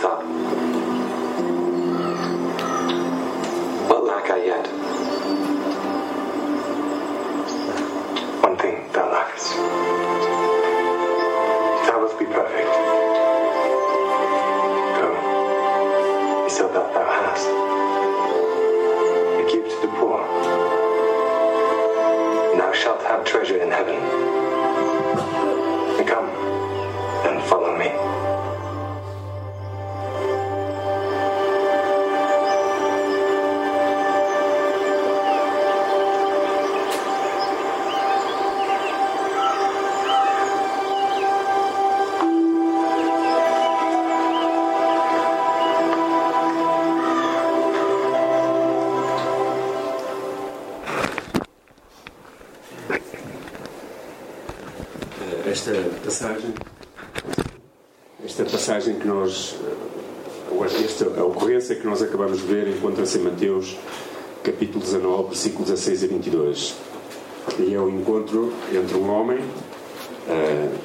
thought. But lack I yet. One thing thou lackest. De ver encontra-se em Mateus capítulo 19, versículos 16 a 22. E é o encontro entre um homem uh,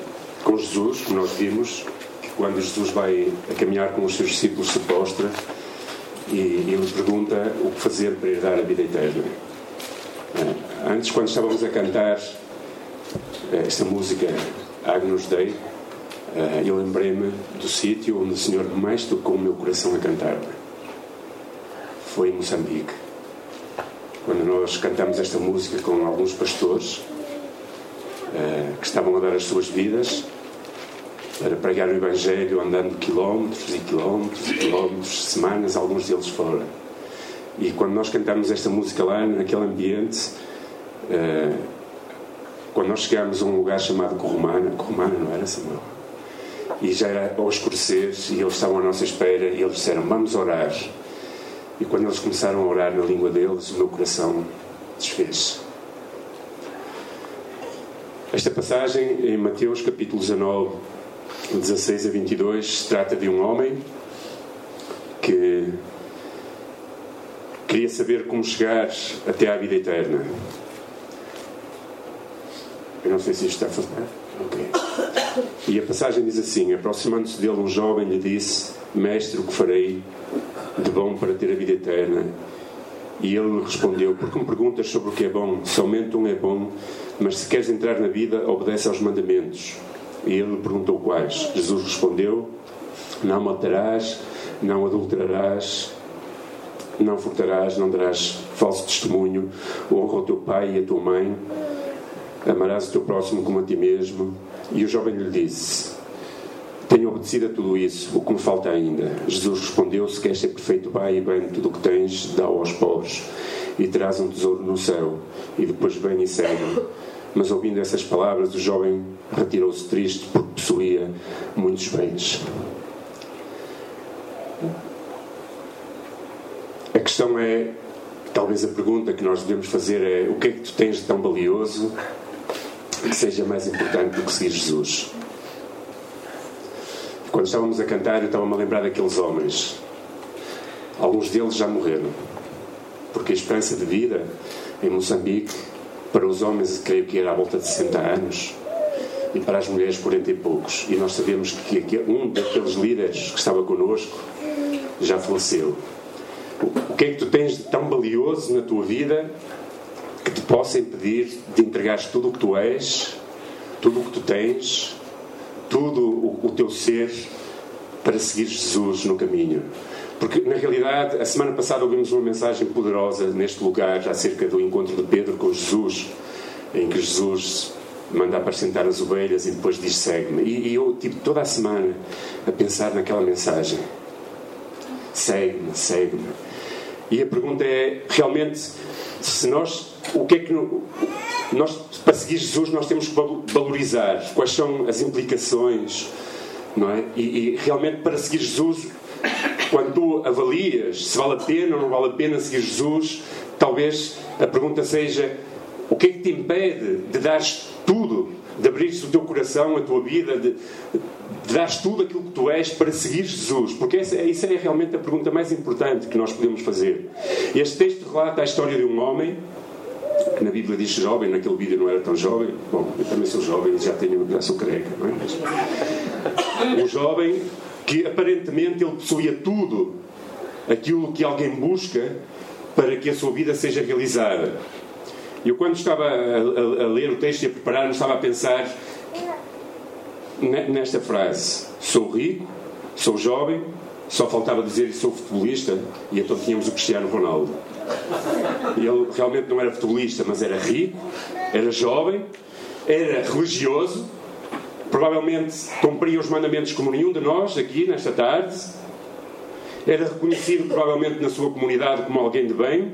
com Jesus, que nós vimos que quando Jesus vai a caminhar com os seus discípulos se postra e, e ele pergunta o que fazer para herdar a vida eterna. Uh, antes, quando estávamos a cantar esta música Agnus Dei, uh, eu lembrei-me do sítio onde o Senhor mais tocou o meu coração a cantar. Foi em Moçambique. Quando nós cantamos esta música com alguns pastores uh, que estavam a dar as suas vidas para pregar o Evangelho andando quilómetros e quilómetros e quilómetros, semanas, alguns deles fora. E quando nós cantamos esta música lá, naquele ambiente, uh, quando nós chegámos a um lugar chamado Corromana, Corromana não era Samuel? E já era ao escurecer e eles estavam à nossa espera e eles disseram: Vamos orar. E quando eles começaram a orar na língua deles, o meu coração desfez. Esta passagem em Mateus capítulo 19, 16 a 22, trata de um homem que queria saber como chegar até à vida eterna. Eu não sei se isto está a. Ok. E a passagem diz assim: Aproximando-se dele, um jovem lhe disse: Mestre, o que farei de bom para ter a vida eterna? E ele respondeu: Porque me perguntas sobre o que é bom? Somente um é bom, mas se queres entrar na vida, obedece aos mandamentos. E ele perguntou quais. Jesus respondeu: Não matarás, não adulterarás, não furtarás, não darás falso testemunho, honra o teu pai e a tua mãe amarás o teu próximo como a ti mesmo. E o jovem lhe disse: Tenho obedecido a tudo isso, o que me falta ainda? Jesus respondeu: Se queres ser perfeito, vai e vende tudo o que tens, dá-o aos pobres, e terás um tesouro no céu, e depois vem e segue. Mas ouvindo essas palavras, o jovem retirou-se triste porque possuía muitos bens. A questão é, talvez a pergunta que nós devemos fazer é: o que é que tu tens de tão valioso que seja mais importante do que seguir Jesus? Quando estávamos a cantar, eu estava-me a lembrar daqueles homens. Alguns deles já morreram, porque a esperança de vida em Moçambique, para os homens, creio que era à volta de 60 anos, e para as mulheres, 40 e poucos. E nós sabemos que um daqueles líderes que estava connosco já faleceu. O que é que tu tens de tão valioso na tua vida que te possa impedir de entregares tudo o que tu és, tudo o que tu tens, tudo o, o teu ser para seguir Jesus no caminho? Porque, na realidade, a semana passada ouvimos uma mensagem poderosa neste lugar acerca do encontro de Pedro com Jesus, em que Jesus manda apresentar as ovelhas e depois diz segue-me. E, e eu tive toda a semana a pensar naquela mensagem. Segue-me, segue-me. E a pergunta é, realmente, se nós, o que é que, nós, para seguir Jesus, nós temos que valorizar quais são as implicações, não é? E, e realmente, para seguir Jesus, quando tu avalias se vale a pena ou não vale a pena seguir Jesus, talvez a pergunta seja: o que é que te impede de dar tudo, de abrir o teu coração, a tua vida, de, de dar tudo aquilo que tu és para seguir Jesus? Porque essa, essa é realmente a pergunta mais importante que nós podemos fazer. Este texto relata a história de um homem na Bíblia diz jovem, naquele vídeo não era tão jovem. Bom, eu também sou jovem, já tenho, já sou careca, não é? Um jovem que aparentemente ele possuía tudo aquilo que alguém busca para que a sua vida seja realizada. Eu, quando estava a, a, a ler o texto e a preparar-me, estava a pensar nesta frase: Sou rico, sou jovem, só faltava dizer que sou futebolista, e então tínhamos o Cristiano Ronaldo. Ele realmente não era futebolista, mas era rico, era jovem, era religioso, provavelmente cumpria os mandamentos como nenhum de nós aqui nesta tarde, era reconhecido provavelmente na sua comunidade como alguém de bem,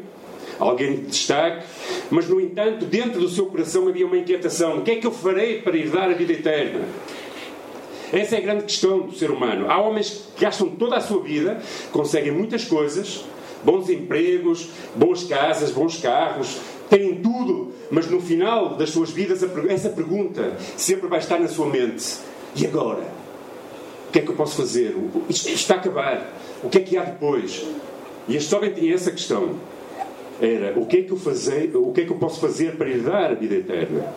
alguém de destaque, mas no entanto, dentro do seu coração havia uma inquietação: o que é que eu farei para herdar a vida eterna? Essa é a grande questão do ser humano. Há homens que gastam toda a sua vida, conseguem muitas coisas, bons empregos, boas casas, bons carros, têm tudo, mas no final das suas vidas essa pergunta sempre vai estar na sua mente: e agora? O que é que eu posso fazer? Isto está a acabar. O que é que há depois? E este jovem tinha essa questão. Era o que é que eu fazer, o que é que eu posso fazer para herdar a vida eterna?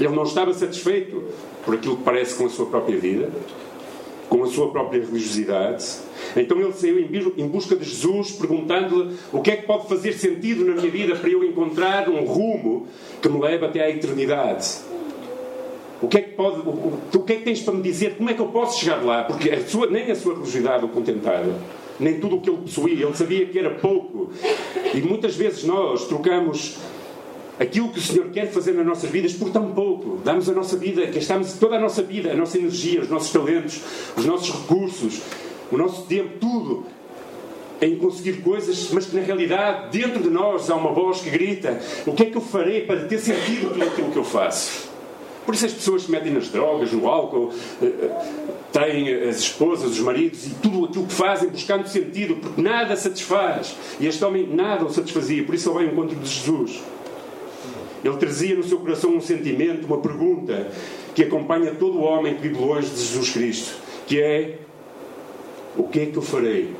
Ele não estava satisfeito por aquilo que parece com a sua própria vida, com a sua própria religiosidade. Então ele saiu em busca de Jesus, perguntando-lhe o que é que pode fazer sentido na minha vida para eu encontrar um rumo que me leve até à eternidade. O que é que pode, o, o que é que tens para me dizer? Como é que eu posso chegar lá? Porque a sua, nem a sua religiosidade o contentava, nem tudo o que ele possuía. Ele sabia que era pouco. E muitas vezes nós trocamos aquilo que o Senhor quer fazer nas nossas vidas por tão pouco. Damos a nossa vida, gastamos toda a nossa vida, a nossa energia, os nossos talentos, os nossos recursos, o nosso tempo, tudo em conseguir coisas, mas que na realidade dentro de nós há uma voz que grita: O que é que eu farei para ter sentido tudo aquilo que eu faço? Por isso as pessoas se metem nas drogas, no álcool, eh, eh, têm as esposas, os maridos e tudo aquilo que fazem buscando sentido, porque nada satisfaz. E este homem nada o satisfazia, por isso ele vai ao encontro de Jesus. Ele trazia no seu coração um sentimento, uma pergunta que acompanha todo o homem que vive longe de Jesus Cristo, que é o que é que eu farei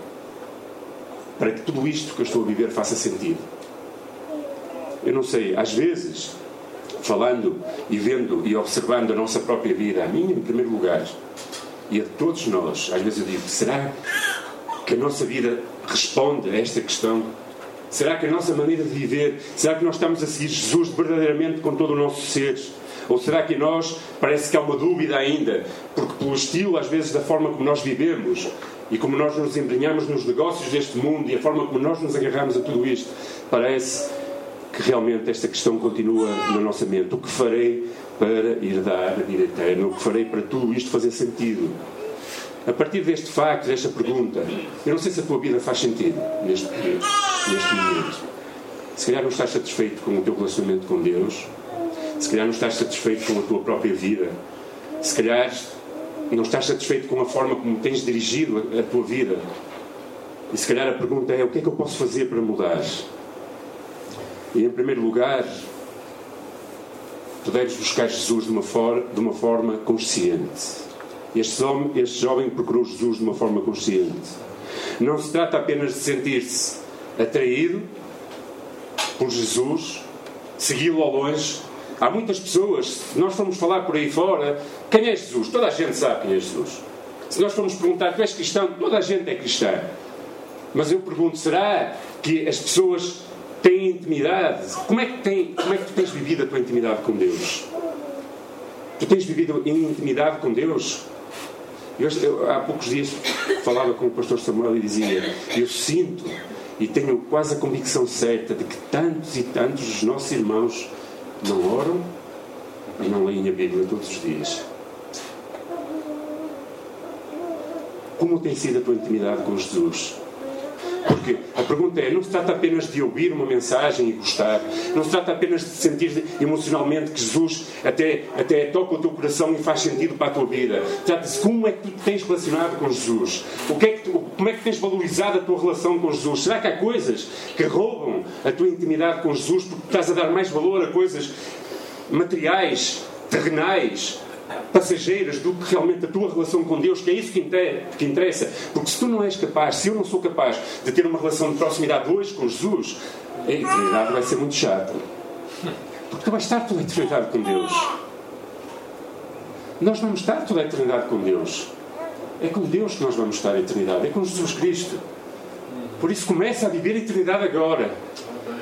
para que tudo isto que eu estou a viver faça sentido? Eu não sei, às vezes, falando e vendo e observando a nossa própria vida, a minha em primeiro lugar, e a todos nós, às vezes eu digo, será que a nossa vida responde a esta questão Será que a nossa maneira de viver, será que nós estamos a seguir Jesus verdadeiramente com todo o nosso ser? Ou será que nós parece que há uma dúvida ainda, porque pelo estilo, às vezes, da forma como nós vivemos e como nós nos embrenhamos nos negócios deste mundo e a forma como nós nos agarramos a tudo isto, parece que realmente esta questão continua na nossa mente. O que farei para herdar a vida eterna? O que farei para tudo isto fazer sentido? A partir deste facto, desta pergunta, eu não sei se a tua vida faz sentido neste, neste momento. Se calhar não estás satisfeito com o teu relacionamento com Deus, se calhar não estás satisfeito com a tua própria vida, se calhar não estás satisfeito com a forma como tens dirigido a, a tua vida. E se calhar a pergunta é: o que é que eu posso fazer para mudar? E em primeiro lugar, tu deves buscar Jesus de uma, for de uma forma consciente. Este, homem, este jovem procurou Jesus de uma forma consciente. Não se trata apenas de sentir-se atraído por Jesus, segui-lo ao longe. Há muitas pessoas, se nós formos falar por aí fora, quem é Jesus? Toda a gente sabe quem é Jesus. Se nós formos perguntar, tu és cristão? Toda a gente é cristã. Mas eu pergunto, será que as pessoas têm intimidade? Como é que, tem, como é que tu tens vivido a tua intimidade com Deus? Tu tens vivido em intimidade com Deus? Eu, eu, há poucos dias falava com o pastor Samuel e dizia: Eu sinto e tenho quase a convicção certa de que tantos e tantos dos nossos irmãos não oram e não leem a Bíblia todos os dias. Como tem sido a tua intimidade com Jesus? Porque a pergunta é: não se trata apenas de ouvir uma mensagem e gostar, não se trata apenas de sentir emocionalmente que Jesus até, até toca o teu coração e faz sentido para a tua vida. Trata-se como é que tu te tens relacionado com Jesus, o que é que tu, como é que tens valorizado a tua relação com Jesus. Será que há coisas que roubam a tua intimidade com Jesus porque estás a dar mais valor a coisas materiais, terrenais, passageiras do que realmente a tua relação com Deus, que é isso que interessa. Porque se tu não és capaz, se eu não sou capaz de ter uma relação de proximidade hoje com Jesus, a eternidade vai ser muito chata. Porque tu vais estar toda a eternidade com Deus. Nós vamos estar toda a eternidade com Deus. É com Deus que nós vamos estar a eternidade, é com Jesus Cristo. Por isso começa a viver a eternidade agora.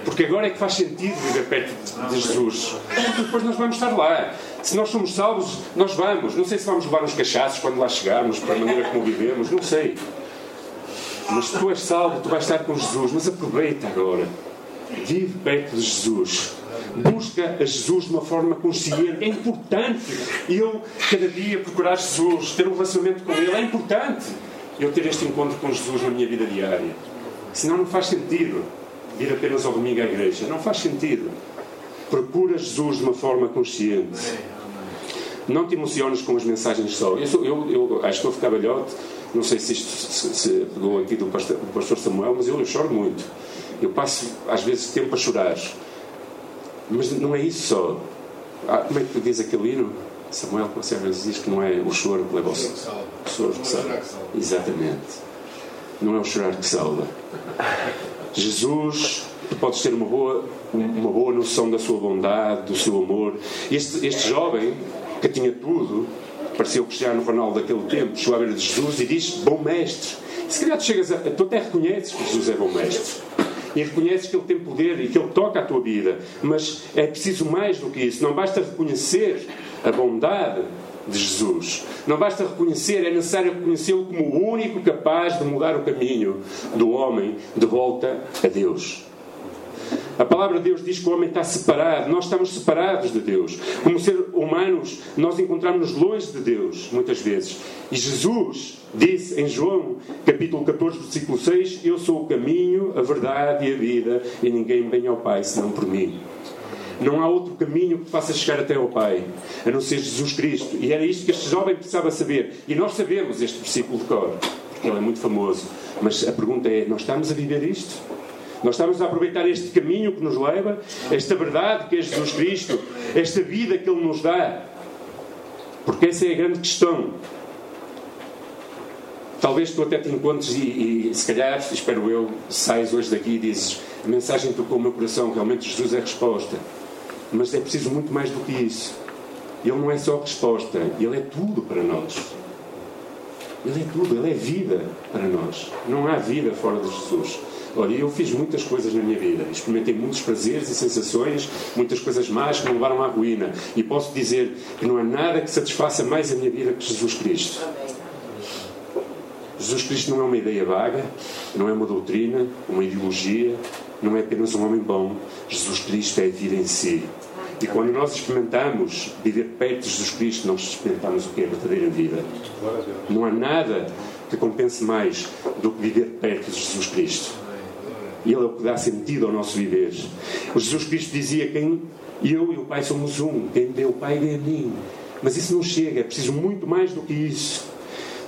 Porque agora é que faz sentido viver perto de Jesus. Porque depois nós vamos estar lá. Se nós somos salvos, nós vamos. Não sei se vamos levar uns cachaços quando lá chegarmos, para a maneira como vivemos, não sei. Mas tu és salvo, tu vais estar com Jesus. Mas aproveita agora. Vive perto de Jesus. Busca a Jesus de uma forma consciente. É importante eu, cada dia, procurar Jesus, ter um relacionamento com Ele. É importante eu ter este encontro com Jesus na minha vida diária. Senão não faz sentido vir apenas ao domingo à igreja. Não faz sentido. Procura Jesus de uma forma consciente. Não te emociones com as mensagens só. Eu, sou, eu, eu acho que estou a ficar velhote. Não sei se isto se, se pegou aqui do pastor, do pastor Samuel, mas eu, eu choro muito. Eu passo, às vezes, tempo a chorar. Mas não é isso só. Ah, como é que diz aquele hino? Samuel Conservas diz que não é o choro que leva ao sol. O choro que salva. Exatamente. Não é o chorar que salva. Jesus, podes ter uma boa, uma boa noção da sua bondade, do seu amor. Este, este jovem, que tinha tudo, parecia o Cristiano Ronaldo daquele tempo, chegou à beira de Jesus e diz: Bom mestre. Se calhar tu chegas a. Tu até reconheces que Jesus é bom mestre. E reconheces que Ele tem poder e que Ele toca a tua vida. Mas é preciso mais do que isso. Não basta reconhecer a bondade de Jesus. Não basta reconhecer, é necessário reconhecê-lo como o único capaz de mudar o caminho do homem de volta a Deus. A palavra de Deus diz que o homem está separado, nós estamos separados de Deus. Como seres humanos, nós encontramos-nos longe de Deus, muitas vezes. E Jesus disse em João, capítulo 14, versículo 6: Eu sou o caminho, a verdade e a vida, e ninguém vem ao Pai senão por mim. Não há outro caminho que faça chegar até ao Pai, a não ser Jesus Cristo. E era isto que este jovem precisava saber. E nós sabemos este versículo de cor, porque ele é muito famoso. Mas a pergunta é: nós estamos a viver isto? Nós estamos a aproveitar este caminho que nos leva, esta verdade que é Jesus Cristo, esta vida que Ele nos dá? Porque essa é a grande questão. Talvez tu até te encontres e, e se calhar, espero eu, sais hoje daqui e dizes a mensagem tocou o meu coração, realmente Jesus é a resposta. Mas é preciso muito mais do que isso. Ele não é só a resposta, ele é tudo para nós. Ele é tudo, ele é vida para nós. Não há vida fora de Jesus. Olha, eu fiz muitas coisas na minha vida, experimentei muitos prazeres e sensações, muitas coisas más que me levaram à ruína. E posso dizer que não há nada que satisfaça mais a minha vida que Jesus Cristo. Jesus Cristo não é uma ideia vaga, não é uma doutrina, uma ideologia, não é apenas um homem bom. Jesus Cristo é a vida em si. E quando nós experimentamos viver perto de Jesus Cristo, nós experimentamos o que é a verdadeira vida. Não há nada que compense mais do que viver perto de Jesus Cristo. E Ele é o que dá sentido ao nosso viver. O Jesus Cristo dizia: Quem eu e o Pai somos um, quem vê o Pai vê a mim. Mas isso não chega, é preciso muito mais do que isso.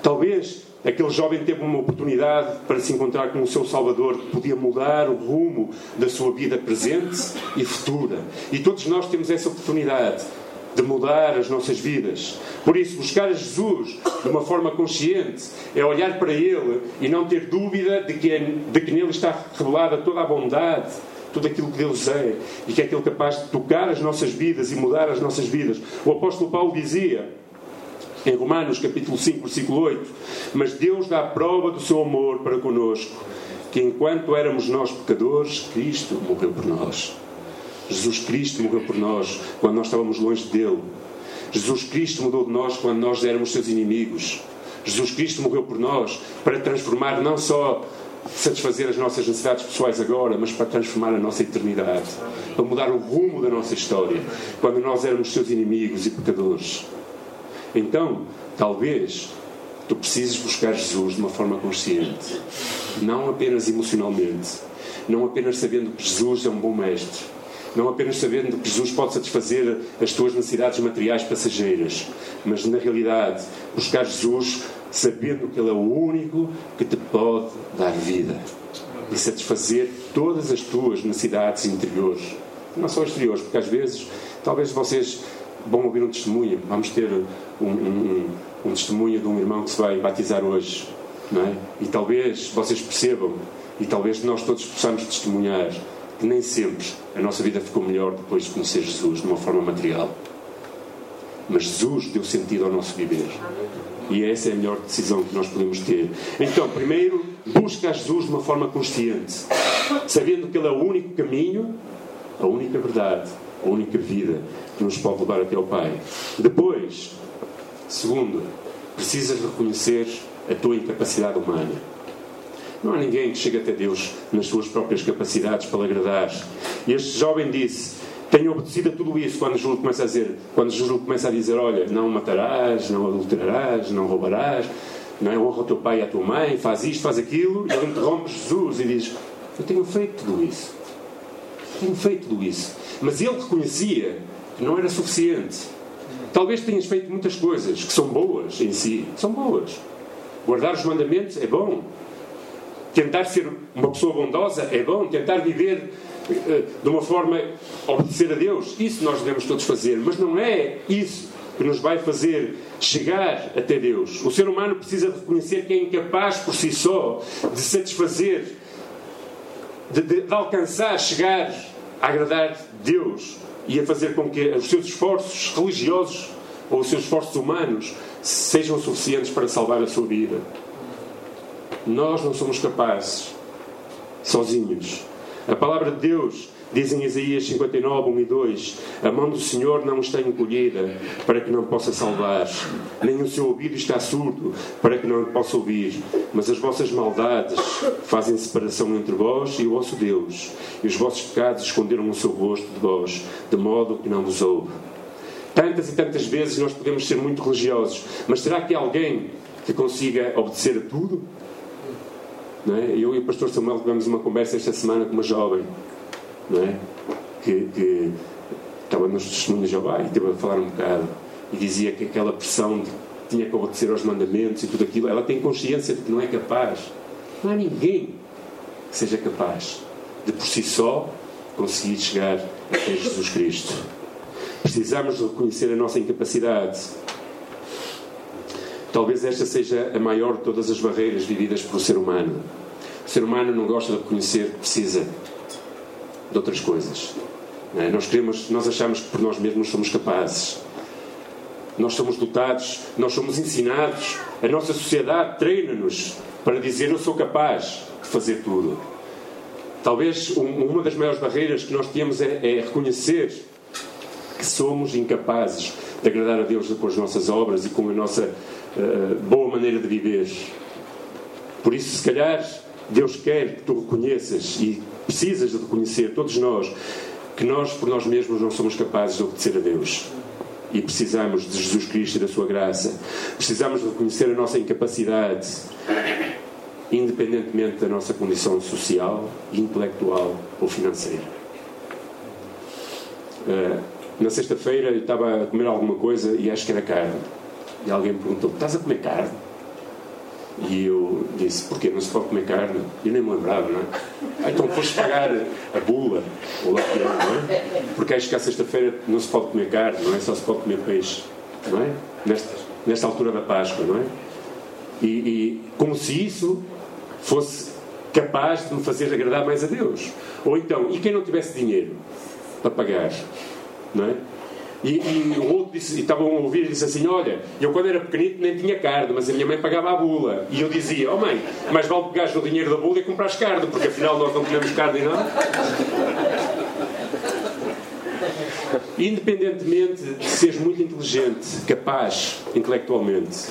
Talvez Aquele jovem teve uma oportunidade para se encontrar com o seu Salvador que podia mudar o rumo da sua vida presente e futura. E todos nós temos essa oportunidade de mudar as nossas vidas. Por isso, buscar Jesus de uma forma consciente é olhar para Ele e não ter dúvida de que, é, de que nele está revelada toda a bondade, tudo aquilo que Deus é e que é aquele capaz de tocar as nossas vidas e mudar as nossas vidas. O apóstolo Paulo dizia em Romanos capítulo 5, versículo 8. Mas Deus dá prova do seu amor para conosco, que enquanto éramos nós pecadores, Cristo morreu por nós. Jesus Cristo morreu por nós quando nós estávamos longe dele. Jesus Cristo mudou de nós quando nós éramos seus inimigos. Jesus Cristo morreu por nós para transformar não só satisfazer as nossas necessidades pessoais agora, mas para transformar a nossa eternidade, para mudar o rumo da nossa história, quando nós éramos seus inimigos e pecadores. Então, talvez tu precisas buscar Jesus de uma forma consciente, não apenas emocionalmente, não apenas sabendo que Jesus é um bom mestre, não apenas sabendo que Jesus pode satisfazer as tuas necessidades materiais passageiras, mas na realidade buscar Jesus sabendo que Ele é o único que te pode dar vida e satisfazer todas as tuas necessidades interiores, não só exteriores, porque às vezes, talvez vocês vão ouvir um testemunho, vamos ter um, um, um testemunho de um irmão que se vai batizar hoje, é? E talvez vocês percebam, e talvez nós todos possamos testemunhar nem sempre a nossa vida ficou melhor depois de conhecer Jesus de uma forma material. Mas Jesus deu sentido ao nosso viver. E essa é a melhor decisão que nós podemos ter. Então, primeiro, busca a Jesus de uma forma consciente, sabendo que Ele é o único caminho, a única verdade, a única vida que nos pode levar até ao Pai. Depois, segundo, precisas reconhecer a tua incapacidade humana. Não há ninguém que chegue até Deus nas suas próprias capacidades para lhe agradar. E este jovem disse: Tenho obedecido a tudo isso quando Jesus começa a dizer, quando Jesus começa a dizer, olha, não matarás, não adulterarás, não roubarás, não é? honra o teu pai e a tua mãe, faz isto, faz aquilo, e ele interrompe Jesus e diz: Eu tenho feito tudo isso. Tenho feito tudo isso. Mas ele reconhecia que não era suficiente. Talvez tenhas feito muitas coisas que são boas em si, são boas. Guardar os mandamentos é bom, Tentar ser uma pessoa bondosa é bom, tentar viver uh, de uma forma obedecer a Deus, isso nós devemos todos fazer, mas não é isso que nos vai fazer chegar até Deus. O ser humano precisa reconhecer que é incapaz por si só de satisfazer, de, de, de alcançar, chegar a agradar Deus e a fazer com que os seus esforços religiosos ou os seus esforços humanos sejam suficientes para salvar a sua vida. Nós não somos capazes, sozinhos. A palavra de Deus diz em Isaías 59, 1 e 2: A mão do Senhor não está encolhida para que não possa salvar, nem o seu ouvido está surdo para que não possa ouvir. Mas as vossas maldades fazem separação entre vós e o vosso Deus, e os vossos pecados esconderam o seu rosto de vós, de modo que não vos ouve. Tantas e tantas vezes nós podemos ser muito religiosos, mas será que há alguém que consiga obedecer a tudo? É? Eu e o pastor Samuel tivemos uma conversa esta semana com uma jovem é? que, que estava nos testemunhos de Jeová e esteve a falar um bocado e dizia que aquela pressão de que tinha que obedecer aos mandamentos e tudo aquilo, ela tem consciência de que não é capaz. Não há ninguém que seja capaz de por si só conseguir chegar até Jesus Cristo. Precisamos reconhecer a nossa incapacidade Talvez esta seja a maior de todas as barreiras vividas pelo ser humano. O ser humano não gosta de reconhecer que precisa de outras coisas. É? Nós queremos, nós achamos que por nós mesmos somos capazes. Nós somos dotados, nós somos ensinados. A nossa sociedade treina-nos para dizer eu sou capaz de fazer tudo. Talvez uma das maiores barreiras que nós temos é, é reconhecer que somos incapazes de agradar a Deus com as nossas obras e com a nossa uh, boa maneira de viver. Por isso, se calhar, Deus quer que tu reconheças e precisas de reconhecer, todos nós, que nós por nós mesmos não somos capazes de obedecer a Deus. E precisamos de Jesus Cristo e da Sua graça. Precisamos de reconhecer a nossa incapacidade, independentemente da nossa condição social, intelectual ou financeira. Uh, na sexta-feira eu estava a comer alguma coisa e acho que era carne. E alguém me perguntou: Estás a comer carne? E eu disse: Porquê? Não se pode comer carne? E eu nem me lembrava, não é? Ah, então foste pagar a bula, ou lá que é, não é? Porque acho que à sexta-feira não se pode comer carne, não é? Só se pode comer peixe, não é? Nesta, nesta altura da Páscoa, não é? E, e como se isso fosse capaz de me fazer agradar mais a Deus. Ou então, e quem não tivesse dinheiro para pagar? Não é? E, e o outro disse, e a ouvir e disse assim: Olha, eu quando era pequenito nem tinha carne, mas a minha mãe pagava a bula. E eu dizia: Oh mãe, mais vale pegares o dinheiro da bula e comprares carne, porque afinal nós não comemos carne, não? Independentemente de seres muito inteligente, capaz intelectualmente,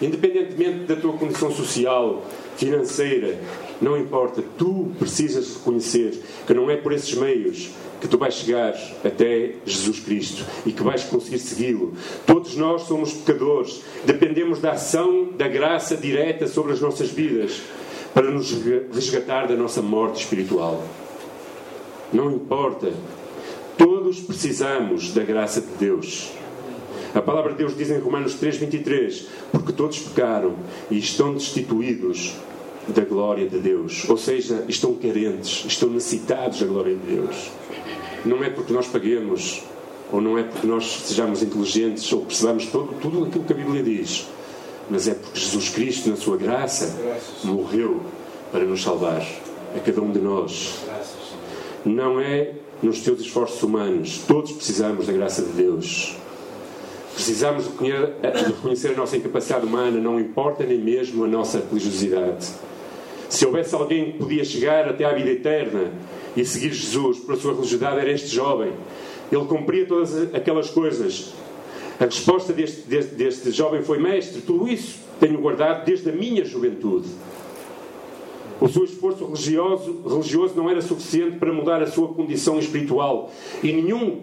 independentemente da tua condição social, financeira, Não importa, tu precisas reconhecer que não é por esses meios que tu vais chegar até Jesus Cristo e que vais conseguir segui-lo. Todos nós somos pecadores, dependemos da ação da graça direta sobre as nossas vidas para nos resgatar da nossa morte espiritual. Não importa, todos precisamos da graça de Deus. A palavra de Deus diz em Romanos 3,23: Porque todos pecaram e estão destituídos da glória de Deus. Ou seja, estão carentes, estão necessitados da glória de Deus. Não é porque nós paguemos, ou não é porque nós sejamos inteligentes, ou percebamos todo, tudo aquilo que a Bíblia diz, mas é porque Jesus Cristo, na sua graça, morreu para nos salvar, a cada um de nós. Não é nos teus esforços humanos, todos precisamos da graça de Deus. Precisamos de reconhecer a nossa incapacidade humana, não importa nem mesmo a nossa religiosidade. Se houvesse alguém que podia chegar até à vida eterna e seguir Jesus por a sua religiosidade, era este jovem. Ele cumpria todas aquelas coisas. A resposta deste, deste, deste jovem foi: Mestre, tudo isso tenho guardado desde a minha juventude. O seu esforço religioso, religioso não era suficiente para mudar a sua condição espiritual. E nenhum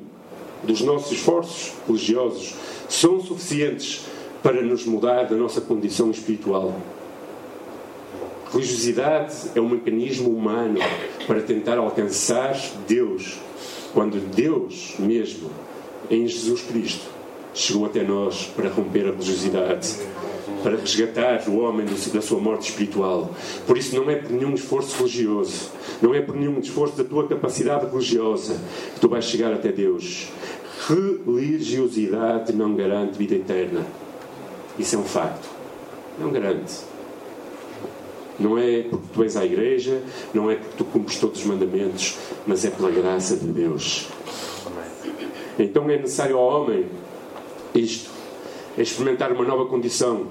dos nossos esforços religiosos são suficientes para nos mudar da nossa condição espiritual. Religiosidade é um mecanismo humano para tentar alcançar Deus, quando Deus mesmo, em Jesus Cristo, chegou até nós para romper a religiosidade, para resgatar o homem da sua morte espiritual. Por isso, não é por nenhum esforço religioso, não é por nenhum esforço da tua capacidade religiosa que tu vais chegar até Deus. Religiosidade não garante vida eterna. Isso é um facto. Não garante. Não é porque tu és à igreja, não é porque tu cumpres todos os mandamentos, mas é pela graça de Deus. Então é necessário ao homem isto: é experimentar uma nova condição.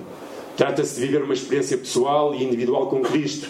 Trata-se de viver uma experiência pessoal e individual com Cristo.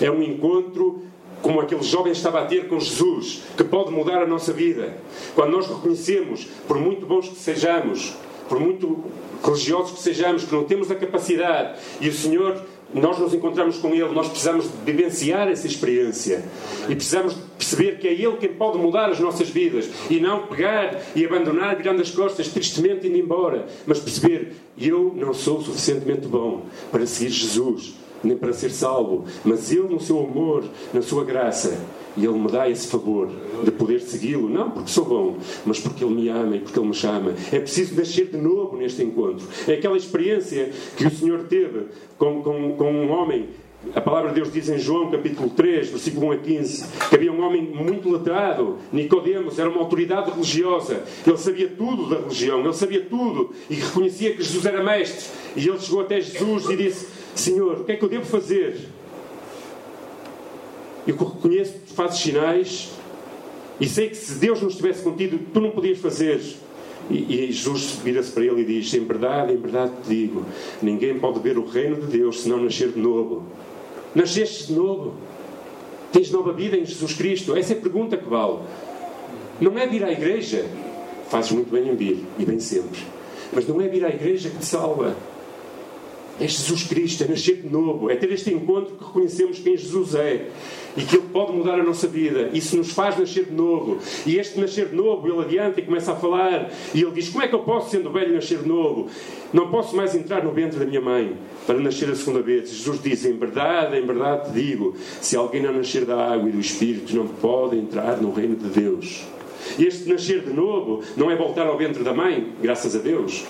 É um encontro como aquele jovem estava a ter com Jesus, que pode mudar a nossa vida. Quando nós reconhecemos, por muito bons que sejamos, por muito religiosos que sejamos, que não temos a capacidade, e o Senhor nós nos encontramos com Ele, nós precisamos de vivenciar essa experiência. E precisamos perceber que é Ele quem pode mudar as nossas vidas. E não pegar e abandonar, virando as costas, tristemente indo embora, mas perceber eu não sou suficientemente bom para seguir Jesus, nem para ser salvo, mas Ele, no seu amor, na sua graça, e Ele me dá esse favor de poder segui-lo, não porque sou bom, mas porque Ele me ama e porque Ele me chama. É preciso nascer de novo neste encontro. É aquela experiência que o Senhor teve com, com, com um homem a palavra de Deus diz em João capítulo 3, versículo 1 a 15, que havia um homem muito letrado, Nicodemos, era uma autoridade religiosa, ele sabia tudo da religião, ele sabia tudo e reconhecia que Jesus era mestre. E ele chegou até Jesus e disse: Senhor, o que é que eu devo fazer eu reconheço que fazes sinais e sei que se Deus não estivesse contigo, tu não podias fazer. E, e Jesus vira-se para ele e diz: Em verdade, em verdade te digo, ninguém pode ver o reino de Deus se não nascer de novo. Nasceste de novo. Tens nova vida em Jesus Cristo. Essa é a pergunta que vale. Não é vir à igreja. Fazes muito bem em vir, e bem sempre. Mas não é vir à igreja que te salva. É Jesus Cristo, é nascer de novo, é ter este encontro que reconhecemos quem Jesus é e que Ele pode mudar a nossa vida. Isso nos faz nascer de novo. E este nascer de novo, Ele adianta e começa a falar. E Ele diz: Como é que eu posso, sendo velho, nascer de novo? Não posso mais entrar no ventre da minha mãe para nascer a segunda vez. Jesus diz: Em verdade, em verdade te digo: se alguém não nascer da água e do Espírito, não pode entrar no reino de Deus. Este nascer de novo não é voltar ao ventre da mãe, graças a Deus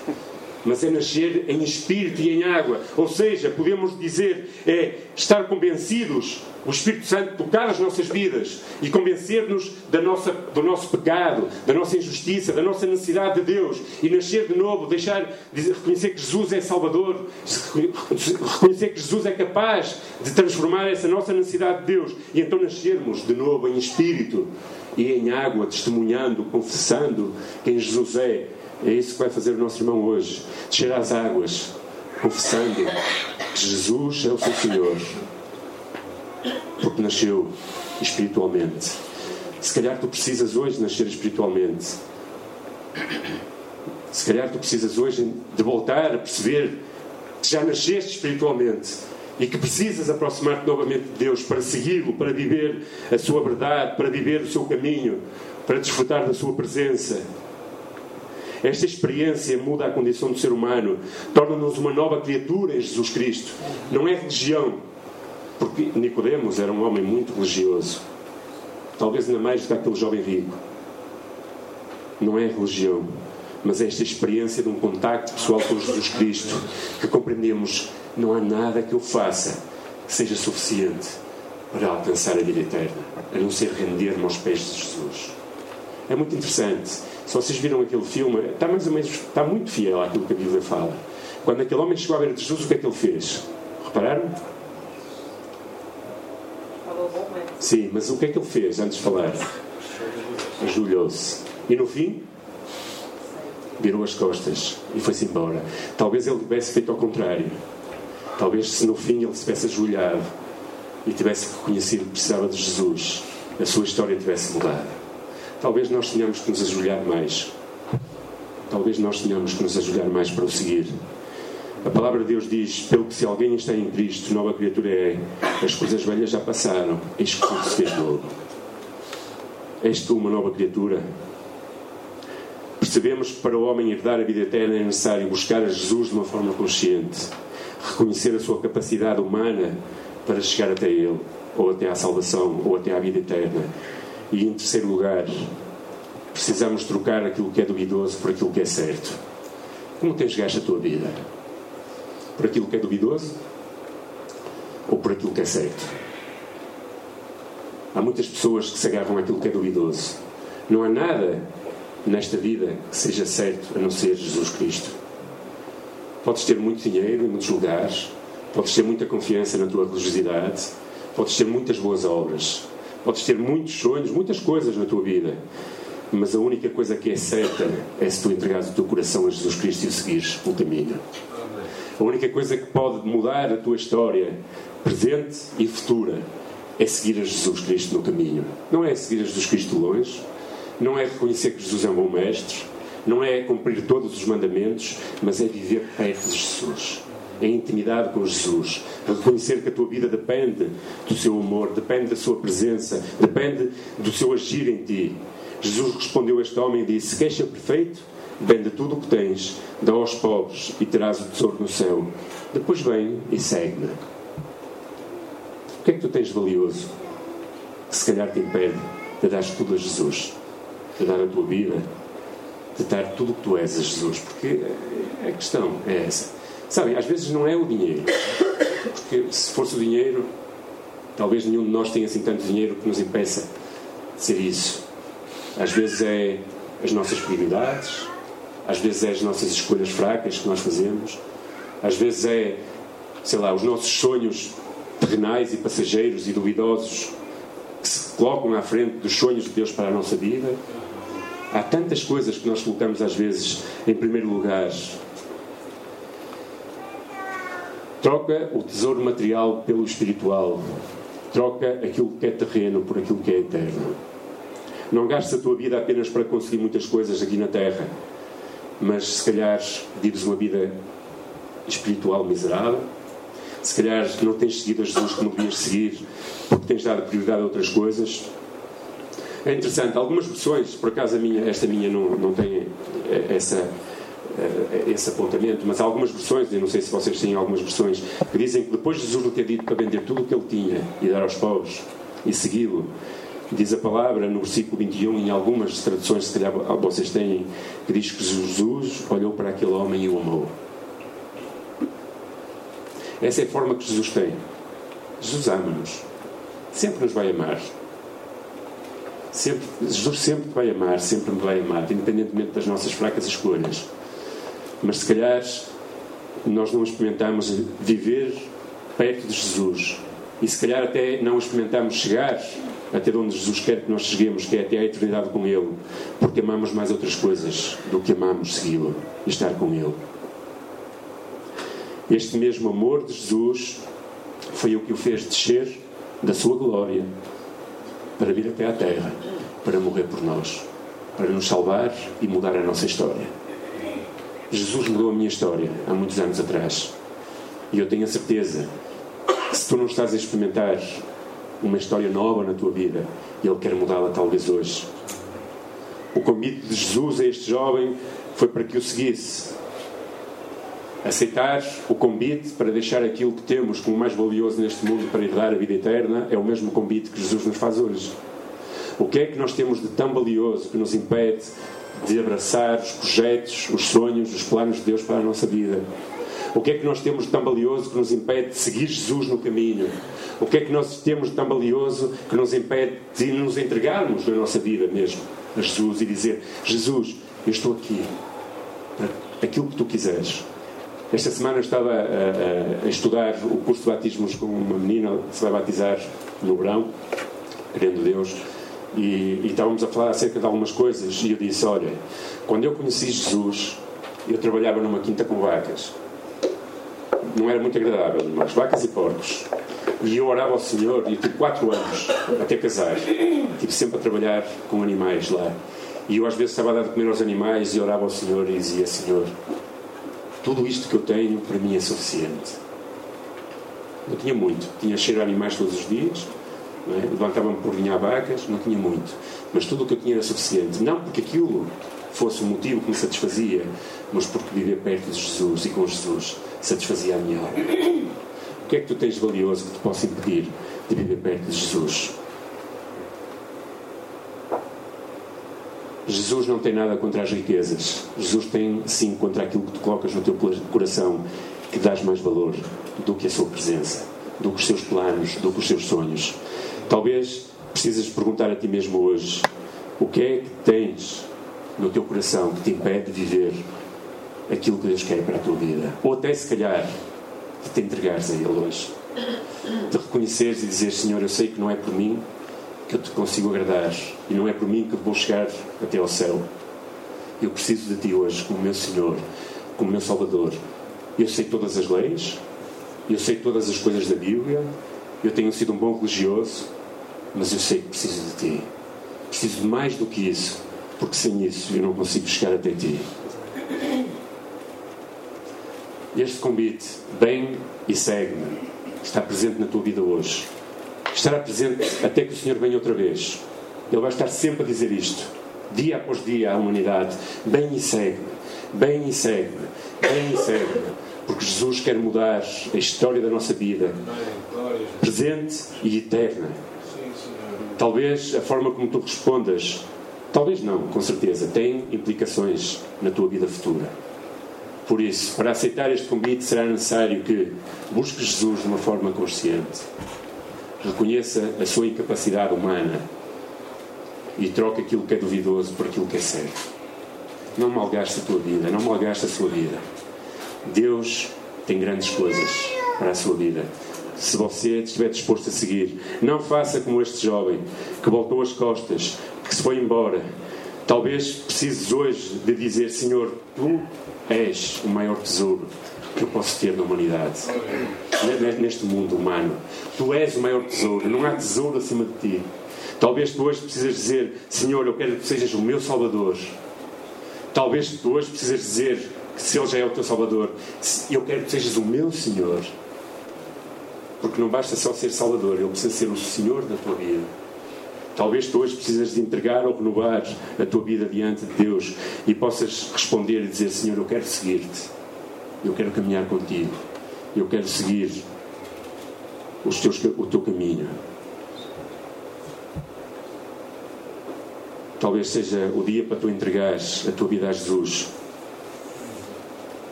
mas é nascer em espírito e em água. Ou seja, podemos dizer, é estar convencidos, o Espírito Santo tocar as nossas vidas e convencer-nos da nossa, do nosso pecado, da nossa injustiça, da nossa necessidade de Deus e nascer de novo, deixar, reconhecer que Jesus é Salvador, reconhecer que Jesus é capaz de transformar essa nossa necessidade de Deus e então nascermos de novo em espírito e em água, testemunhando, confessando quem Jesus é é isso que vai fazer o nosso irmão hoje. Descer às águas, confessando que Jesus é o seu Senhor. Porque nasceu espiritualmente. Se calhar tu precisas hoje nascer espiritualmente. Se calhar tu precisas hoje de voltar a perceber que já nasceste espiritualmente e que precisas aproximar-te novamente de Deus para segui-lo, para viver a sua verdade, para viver o seu caminho, para desfrutar da sua presença. Esta experiência muda a condição do ser humano, torna-nos uma nova criatura em Jesus Cristo. Não é religião, porque Nicodemos era um homem muito religioso, talvez ainda mais do que aquele jovem rico. Não é religião, mas é esta experiência de um contacto pessoal com Jesus Cristo, que compreendemos não há nada que eu faça que seja suficiente para alcançar a vida eterna, a não ser render-me aos pés de Jesus. É muito interessante. Se vocês viram aquele filme, está mais ou menos, está muito fiel àquilo que a Bíblia fala. Quando aquele homem chegou a ver Jesus, o que é que ele fez? Repararam? Sim, mas o que é que ele fez antes de falar? Ajoelhou-se. E no fim? Virou as costas e foi-se embora. Talvez ele tivesse feito ao contrário. Talvez se no fim ele se tivesse ajoelhado e tivesse reconhecido que precisava de Jesus, a sua história tivesse mudado. Talvez nós tenhamos que nos ajoelhar mais. Talvez nós tenhamos que nos ajoelhar mais para o seguir. A palavra de Deus diz: pelo que se alguém está em Cristo, nova criatura é. As coisas velhas já passaram, eis que tudo se fez novo. És tu uma nova criatura? Percebemos que para o homem herdar a vida eterna é necessário buscar a Jesus de uma forma consciente, reconhecer a sua capacidade humana para chegar até Ele, ou até à salvação, ou até à vida eterna. E em terceiro lugar, precisamos trocar aquilo que é duvidoso por aquilo que é certo. Como tens gasto a tua vida? Por aquilo que é duvidoso ou por aquilo que é certo? Há muitas pessoas que se agarram àquilo que é duvidoso. Não há nada nesta vida que seja certo a não ser Jesus Cristo. Podes ter muito dinheiro em muitos lugares, podes ter muita confiança na tua religiosidade, podes ter muitas boas obras, podes ter muitos sonhos, muitas coisas na tua vida, mas a única coisa que é certa é se tu entregares o teu coração a Jesus Cristo e o seguires pelo caminho. A única coisa que pode mudar a tua história, presente e futura, é seguir a Jesus Cristo no caminho. Não é seguir a Jesus Cristo longe, não é reconhecer que Jesus é um bom mestre, não é cumprir todos os mandamentos, mas é viver perto de Jesus. Em intimidade com Jesus, reconhecer que a tua vida depende do seu amor, depende da sua presença, depende do seu agir em ti. Jesus respondeu a este homem e disse: ser perfeito? Vende tudo o que tens, dá aos pobres e terás o tesouro no céu. Depois vem e segue-me. O que é que tu tens valioso que se calhar te impede de dar tudo a Jesus, de dar a tua vida, de dar tudo o que tu és a Jesus? Porque a questão é essa. Sabem, às vezes não é o dinheiro. Porque se fosse o dinheiro, talvez nenhum de nós tenha assim tanto dinheiro que nos impeça de ser isso. Às vezes é as nossas prioridades, às vezes é as nossas escolhas fracas que nós fazemos, às vezes é, sei lá, os nossos sonhos terrenais e passageiros e duvidosos que se colocam à frente dos sonhos de Deus para a nossa vida. Há tantas coisas que nós colocamos às vezes em primeiro lugar. Troca o tesouro material pelo espiritual. Troca aquilo que é terreno por aquilo que é eterno. Não gastes a tua vida apenas para conseguir muitas coisas aqui na terra, mas se calhar vives uma vida espiritual miserável, se calhar não tens seguido a Jesus como devias seguir, porque tens dado prioridade a outras coisas. É interessante, algumas versões, por acaso minha, esta minha não, não tem essa, esse apontamento, mas há algumas versões, eu não sei se vocês têm algumas versões, que dizem que depois de Jesus não ter dito para vender tudo o que ele tinha e dar aos pobres e segui-lo, diz a palavra no versículo 21, em algumas traduções, se calhar vocês têm, que diz que Jesus olhou para aquele homem e o amou. Essa é a forma que Jesus tem. Jesus ama-nos. Sempre nos vai amar. Sempre, Jesus sempre vai amar, sempre me vai amar, independentemente das nossas fracas escolhas. Mas se calhar nós não experimentamos viver perto de Jesus. E se calhar até não experimentamos chegar até onde Jesus quer que nós cheguemos, que é até a eternidade com Ele, porque amamos mais outras coisas do que amamos segui-lo e estar com Ele. Este mesmo amor de Jesus foi o que o fez descer da sua glória para vir até à terra, para morrer por nós, para nos salvar e mudar a nossa história. Jesus mudou a minha história há muitos anos atrás. E eu tenho a certeza Se tu não estás a experimentar uma história nova na tua vida, Ele quer mudá-la talvez hoje. O convite de Jesus a este jovem foi para que o seguisse. Aceitar o convite para deixar aquilo que temos como mais valioso neste mundo para herdar a vida eterna é o mesmo convite que Jesus nos faz hoje. O que é que nós temos de tão valioso que nos impede de abraçar os projetos, os sonhos, os planos de Deus para a nossa vida? O que é que nós temos de tão valioso que nos impede de seguir Jesus no caminho? O que é que nós temos de tão valioso que nos impede de nos entregarmos na nossa vida mesmo a Jesus e dizer: Jesus, eu estou aqui para aquilo que tu quiseres. Esta semana estava a, a, estudar o curso de batismos com uma menina que se vai batizar no verão, querendo Deus, e, e estávamos a falar acerca de algumas coisas. E eu disse: Olha, quando eu conheci Jesus, eu trabalhava numa quinta com vacas. Não era muito agradável, mas vacas e porcos. E eu orava ao Senhor, e eu tive quatro anos até casar. Estive sempre a trabalhar com animais lá. E eu às vezes estava a dar de comer aos animais e orava ao Senhor e dizia: Senhor, tudo isto que eu tenho para mim é suficiente. Não tinha muito. Tinha cheiro a animais todos os dias, é? levantava-me por linhar vacas, não tinha muito. Mas tudo o que eu tinha era suficiente. Não porque aquilo fosse o motivo que me satisfazia, mas porque viver perto de Jesus e com Jesus satisfazia a minha alma. O que é que tu tens valioso que te possa impedir de viver perto de Jesus? Jesus não tem nada contra as riquezas. Jesus tem sim contra aquilo que tu colocas no teu coração, que dás mais valor do que a sua presença, do que os seus planos, do que os seus sonhos. Talvez precisas perguntar a ti mesmo hoje: o que é que tens no teu coração que te impede de viver aquilo que Deus quer para a tua vida? Ou até se calhar de te entregares a Ele hoje. De reconheceres e dizer: Senhor, eu sei que não é por mim, que eu te consigo agradar e não é por mim que vou chegar até ao céu. Eu preciso de ti hoje como meu Senhor, como meu Salvador. Eu sei todas as leis, eu sei todas as coisas da Bíblia, eu tenho sido um bom religioso, mas eu sei que preciso de ti. Preciso de mais do que isso, porque sem isso eu não consigo chegar até ti. Este convite, bem e segue-me, está presente na tua vida hoje estará presente até que o Senhor venha outra vez. Ele vai estar sempre a dizer isto, dia após dia, à humanidade: bem e segue-me, bem e segue-me, bem e segue-me. Porque Jesus quer mudar a história da nossa vida, presente e eterna. Talvez a forma como tu respondas, talvez não, com certeza, tem implicações na tua vida futura. Por isso, para aceitar este convite, será necessário que busques Jesus de uma forma consciente reconheça a sua incapacidade humana e troque aquilo que é duvidoso por aquilo que é certo. Não malgaste a tua vida, não malgaste a sua vida. Deus tem grandes coisas para a sua vida. Se você estiver disposto a seguir, não faça como este jovem que voltou as costas, que se foi embora. Talvez precises hoje de dizer: Senhor, tu és o maior tesouro que eu posso ter na humanidade, neste mundo humano. Tu és o maior tesouro, não há tesouro acima de ti. Talvez tu hoje precisas dizer: Senhor, eu quero que sejas o meu Salvador. Talvez tu hoje precisas dizer que se Ele já é o teu Salvador, eu quero que sejas o meu Senhor. Porque não basta só ser Salvador, Ele precisa ser o Senhor da tua vida. Talvez tu hoje precisas de entregar ou renovar a tua vida diante de Deus e possas responder e dizer: Senhor, eu quero seguir-te. Eu quero caminhar contigo. Eu quero seguir os teus, o teu caminho. Talvez seja o dia para tu entregares a tua vida a Jesus.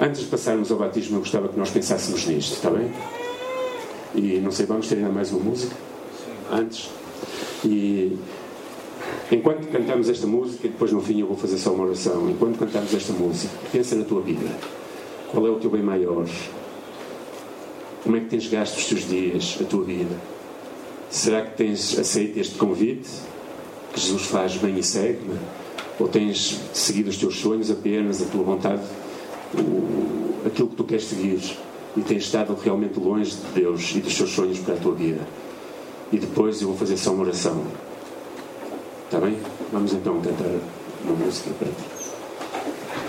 Antes de passarmos ao batismo, eu gostava que nós pensássemos nisto, está bem? E não sei, vamos ter ainda mais uma música? Antes? E Enquanto cantamos esta música, e depois no fim eu vou fazer só uma oração. Enquanto cantamos esta música, pensa na tua vida. Qual é o teu bem maior? Como é que tens gasto os teus dias, a tua vida? Será que tens aceito este convite que Jesus faz bem e segue-me? Ou tens seguido os teus sonhos apenas, a tua vontade, aquilo que tu queres seguir e tens estado realmente longe de Deus e dos teus sonhos para a tua vida? E depois eu vou fazer só uma oração. Está bem? Vamos então cantar uma música para ti.